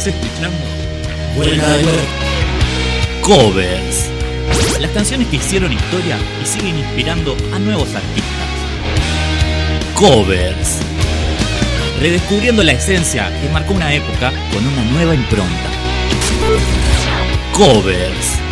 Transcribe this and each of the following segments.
Estás escuchando Covers. Las canciones que hicieron historia y siguen inspirando a nuevos artistas. Covers. Redescubriendo la esencia que marcó una época con una nueva impronta. Covers.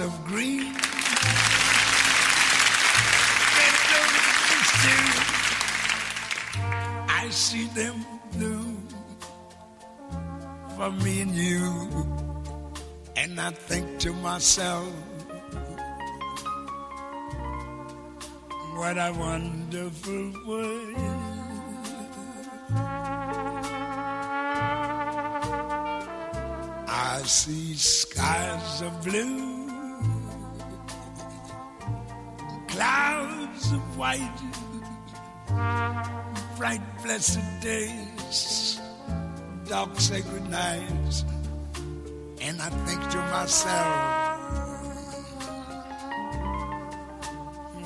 Of green. I see them blue for me and you. And I think to myself, what a wonderful world. I see skies of blue, clouds of white, bright blessed days, dark sacred nights, and I think to myself,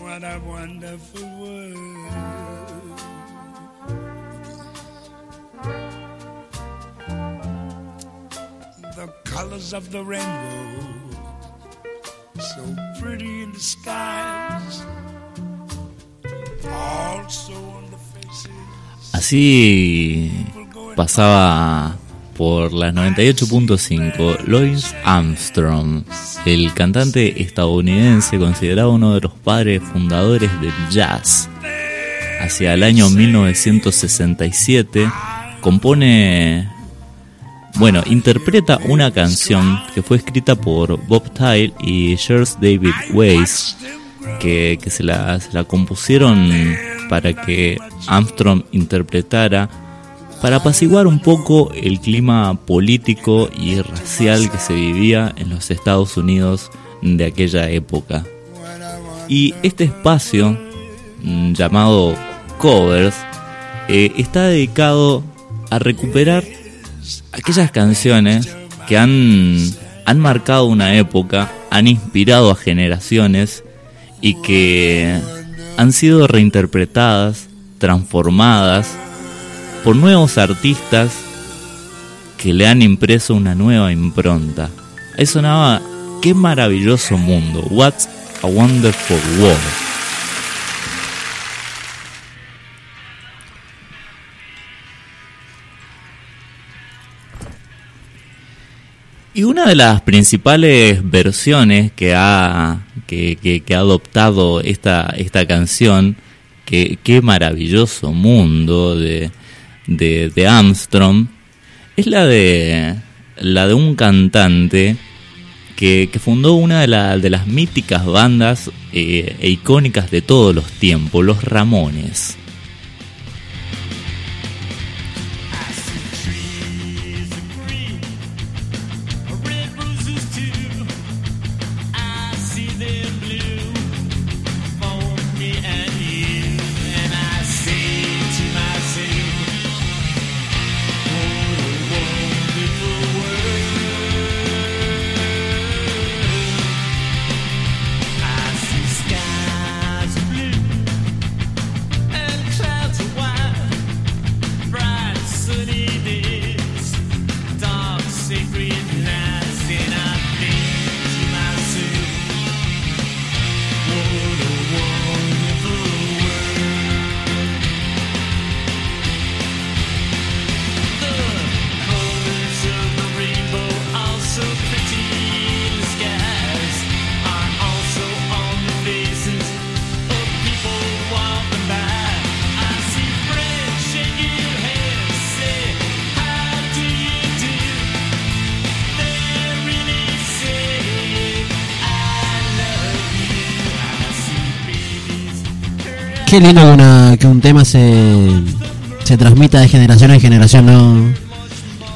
what a wonderful world. the colors of the rainbow, so pretty in the skies, Así pasaba por las 98.5 Louis Armstrong, el cantante estadounidense considerado uno de los padres fundadores del jazz. Hacia el año 1967 compone, bueno, interpreta una canción que fue escrita por Bob Tyle y Charles David Weiss, que, se, la, la compusieron para que Armstrong interpretara para apaciguar un poco el clima político y racial que se vivía en los Estados Unidos de aquella época. Y este espacio, mm, llamado Covers, eh, está dedicado a recuperar aquellas canciones que han, han marcado una época, han inspirado a generaciones y que han sido reinterpretadas, transformadas por nuevos artistas que le han impreso una nueva impronta. Ahí sonaba Qué maravilloso mundo, What's a Wonderful World. Y una de las principales versiones que ha, que, que- ha adoptado esta, esta canción, que qué maravilloso mundo de, de, de Armstrong, es la de, la de un cantante que, que fundó una de, la- de las míticas bandas eh, e icónicas de todos los tiempos, los Ramones. Qué lindo que, una- que un tema se, se transmita de generación en generación, ¿no?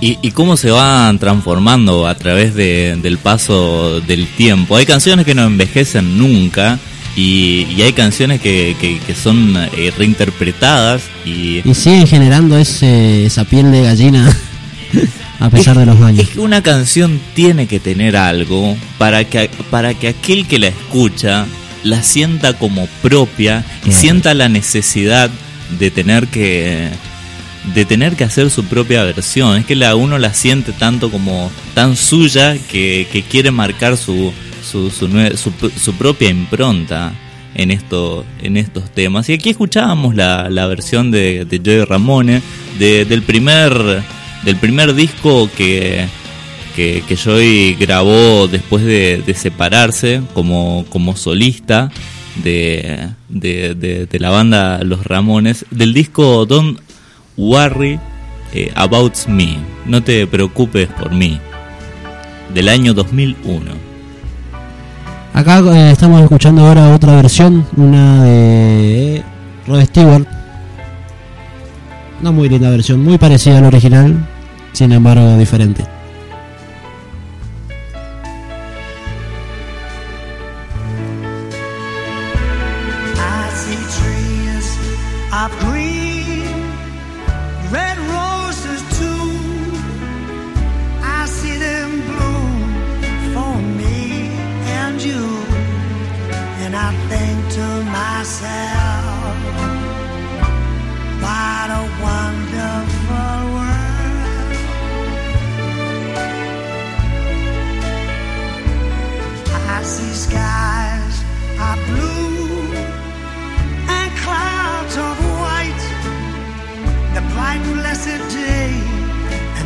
Y, y cómo se van transformando a través de- del paso del tiempo. Hay canciones que no envejecen nunca y, y hay canciones que, que- que son eh, reinterpretadas y... Y siguen generando ese, esa piel de gallina a pesar de los años. Es que una canción tiene que tener algo para que, para que aquel que la escucha la sienta como propia y sienta la necesidad de tener que de tener que hacer su propia versión. Es que la uno la siente tanto como tan suya que, que quiere marcar su, su, su, su, su propia impronta en, esto, en estos temas. Y aquí escuchábamos la, la versión de, de Joey Ramone de- del, primer, del primer disco que, que, que Joey grabó después de, separarse como, como solista de- de la banda Los Ramones, del disco Don't Worry eh, About Me, no te preocupes por mí, del año 2001. Acá eh, estamos escuchando ahora otra versión, una de Rod Stewart. Una muy linda versión, muy parecida al original, sin embargo diferente.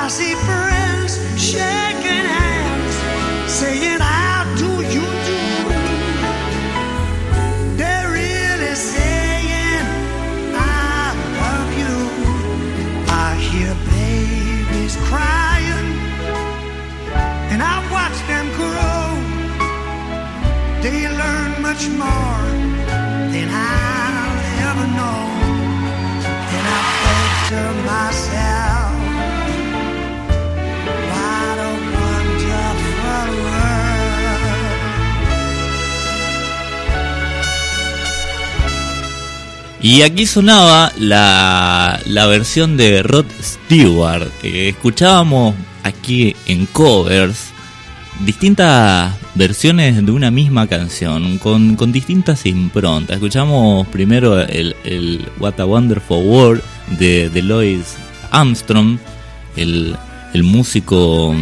I see friends shaking hands, saying, How do you do? They're really saying, I love you. I hear babies crying and I watch them grow. They learn much more than I'll ever know. And I think to myself, Y aquí sonaba la, la versión de Rod Stewart. Escuchábamos aquí en covers distintas versiones de una misma canción con, con distintas improntas. Escuchamos primero el, el What a Wonderful World de, de Louis Armstrong, el, el músico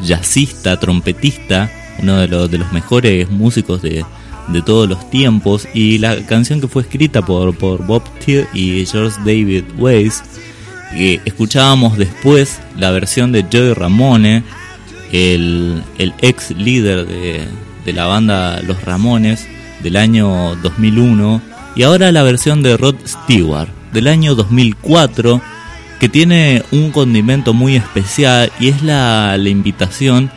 jazzista, trompetista, uno de los, de los mejores músicos de, de todos los tiempos, y la canción que fue escrita por, por Bob Thiel y George David Weiss. que escuchábamos después la versión de Joey Ramone, el, el ex líder de, de la banda Los Ramones del año 2001, y ahora la versión de Rod Stewart del año 2004, que tiene un condimento muy especial y es la, la invitación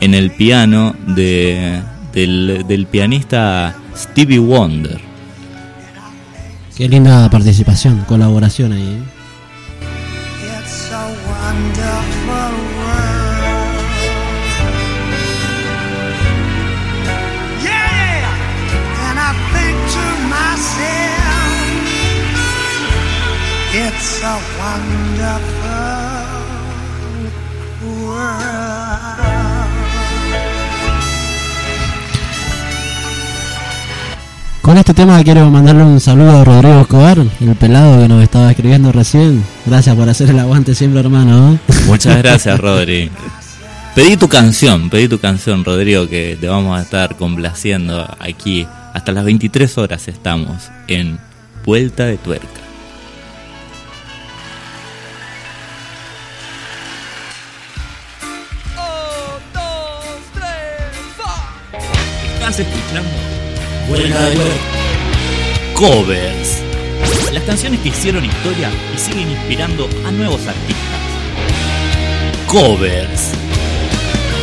en el piano de, del, del pianista Stevie Wonder. Qué linda participación, colaboración ahí. ¿eh? It's a wonderful world. Yeah, and I think to myself, it's a wonderful con este tema quiero mandarle un saludo a Rodrigo Escobar, el pelado que nos estaba escribiendo recién. Gracias por hacer el aguante siempre, hermano. ¿eh? Muchas gracias, Rodri. Pedí tu canción, pedí tu canción, Rodrigo, que te vamos a estar complaciendo aquí. Hasta las 23 horas estamos en Vuelta de Tuerca. Estás escuchando Buena. Covers. Las canciones que hicieron historia y siguen inspirando a nuevos artistas. Covers.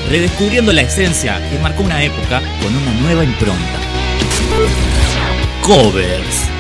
Redescubriendo la esencia que marcó una época con una nueva impronta. Covers.